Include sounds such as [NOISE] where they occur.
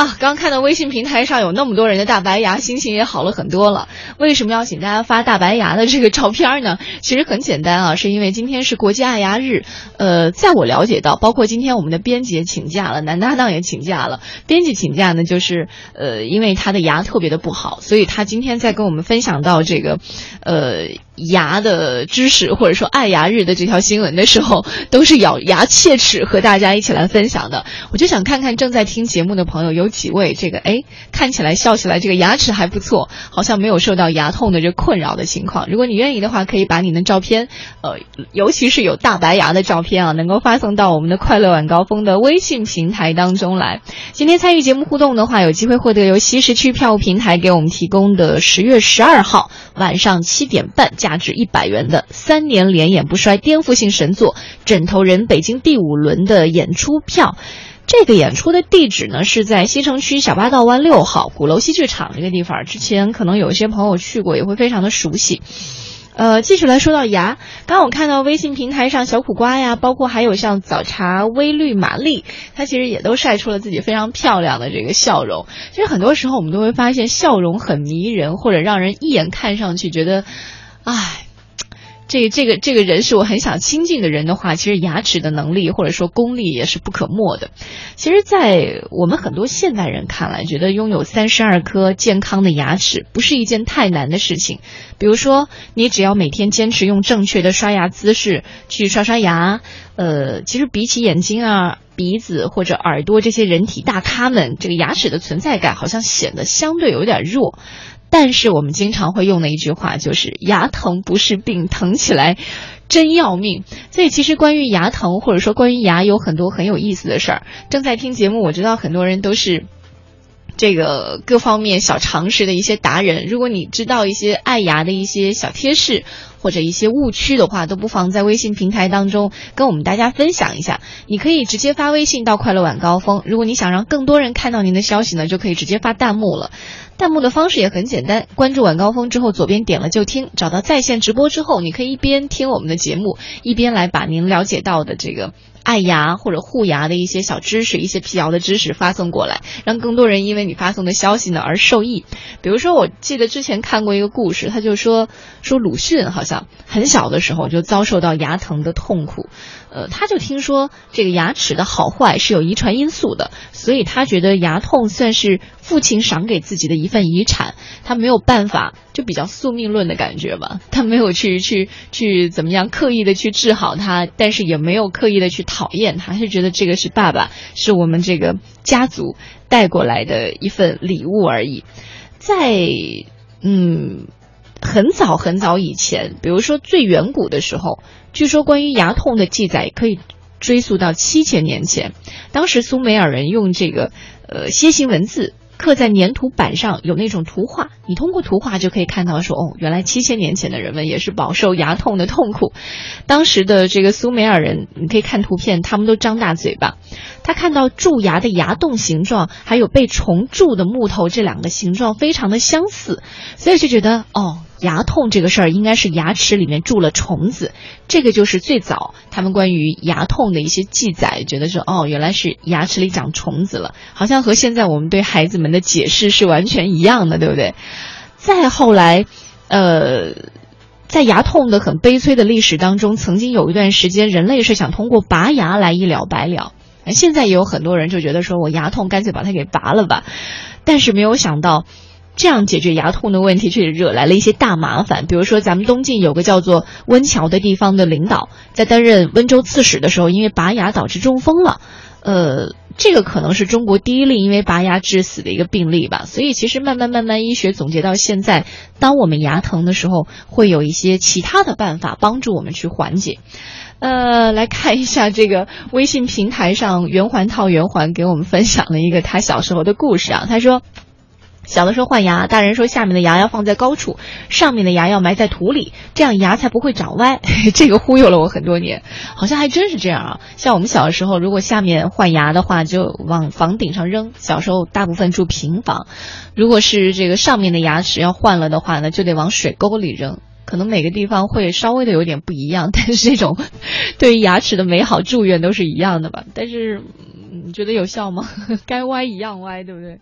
啊，刚看到微信平台上有那么多人的大白牙，心情也好了很多了。为什么要请大家发大白牙的这个照片呢？[LAUGHS] 其实很简单啊，是因为今天是国际爱牙日。呃，在我了解到，包括今天我们的编辑也请假了，男搭档也请假了。编辑请假呢，就是呃，因为他的牙特别的不好，所以他今天在跟我们分享到这个，呃。牙的知识，或者说爱牙日的这条新闻的时候，都是咬牙切齿和大家一起来分享的。我就想看看正在听节目的朋友有几位，这个哎看起来笑起来这个牙齿还不错，好像没有受到牙痛的这困扰的情况。如果你愿意的话，可以把你的照片，呃，尤其是有大白牙的照片啊，能够发送到我们的快乐晚高峰的微信平台当中来。今天参与节目互动的话，有机会获得由西市区票务平台给我们提供的十月十二号晚上七点半价值一百元的三年连演不衰颠覆性神作《枕头人》北京第五轮的演出票，这个演出的地址呢是在西城区小八道湾六号鼓楼戏剧场这个地方。之前可能有一些朋友去过，也会非常的熟悉。呃，继续来说到牙，刚我看到微信平台上小苦瓜呀，包括还有像早茶微绿玛丽，她其实也都晒出了自己非常漂亮的这个笑容。其实很多时候我们都会发现，笑容很迷人，或者让人一眼看上去觉得。唉，这这个这个人是我很想亲近的人的话，其实牙齿的能力或者说功力也是不可没的。其实，在我们很多现代人看来，觉得拥有三十二颗健康的牙齿不是一件太难的事情。比如说，你只要每天坚持用正确的刷牙姿势去刷刷牙，呃，其实比起眼睛啊、鼻子或者耳朵这些人体大咖们，这个牙齿的存在感好像显得相对有点弱。但是我们经常会用的一句话就是“牙疼不是病，疼起来真要命”。所以其实关于牙疼，或者说关于牙，有很多很有意思的事儿。正在听节目，我知道很多人都是 [LAUGHS] 这个各方面小常识的一些达人。如果你知道一些爱牙的一些小贴士。或者一些误区的话，都不妨在微信平台当中跟我们大家分享一下。你可以直接发微信到“快乐晚高峰”。如果你想让更多人看到您的消息呢，就可以直接发弹幕了。弹幕的方式也很简单，关注晚高峰之后，左边点了就听，找到在线直播之后，你可以一边听我们的节目，一边来把您了解到的这个。爱牙或者护牙的一些小知识，一些辟谣的知识发送过来，让更多人因为你发送的消息呢而受益。比如说，我记得之前看过一个故事，他就说说鲁迅好像很小的时候就遭受到牙疼的痛苦。呃，他就听说这个牙齿的好坏是有遗传因素的，所以他觉得牙痛算是父亲赏给自己的一份遗产，他没有办法，就比较宿命论的感觉吧。他没有去去去怎么样刻意的去治好他，但是也没有刻意的去讨厌他，是觉得这个是爸爸是我们这个家族带过来的一份礼物而已。在嗯。很早很早以前，比如说最远古的时候，据说关于牙痛的记载可以追溯到七千年前。当时苏美尔人用这个呃楔形文字刻在粘土板上，有那种图画，你通过图画就可以看到说，哦，原来七千年前的人们也是饱受牙痛的痛苦。当时的这个苏美尔人，你可以看图片，他们都张大嘴巴。他看到蛀牙的牙洞形状，还有被虫蛀的木头这两个形状非常的相似，所以就觉得哦。牙痛这个事儿应该是牙齿里面住了虫子，这个就是最早他们关于牙痛的一些记载，觉得说哦，原来是牙齿里长虫子了，好像和现在我们对孩子们的解释是完全一样的，对不对？再后来，呃，在牙痛的很悲催的历史当中，曾经有一段时间，人类是想通过拔牙来一了百了，现在也有很多人就觉得说我牙痛，干脆把它给拔了吧，但是没有想到。这样解决牙痛的问题，却惹来了一些大麻烦。比如说，咱们东晋有个叫做温峤的地方的领导，在担任温州刺史的时候，因为拔牙导致中风了。呃，这个可能是中国第一例因为拔牙致死的一个病例吧。所以，其实慢慢慢慢，医学总结到现在，当我们牙疼的时候，会有一些其他的办法帮助我们去缓解。呃，[LAUGHS] 来看一下这个微信平台上，圆环套圆环给我们分享了一个他小时候的故事啊。他说。小的时候换牙，大人说下面的牙要放在高处，上面的牙要埋在土里，这样牙才不会长歪。[LAUGHS] 这个忽悠了我很多年，好像还真是这样啊。像我们小的时候，如果下面换牙的话，就往房顶上扔。小时候大部分住平房，如果是这个上面的牙齿要换了的话呢，就得往水沟里扔。可能每个地方会稍微的有点不一样，但是这种对于牙齿的美好祝愿都是一样的吧。但是你觉得有效吗？[LAUGHS] 该歪一样歪，对不对？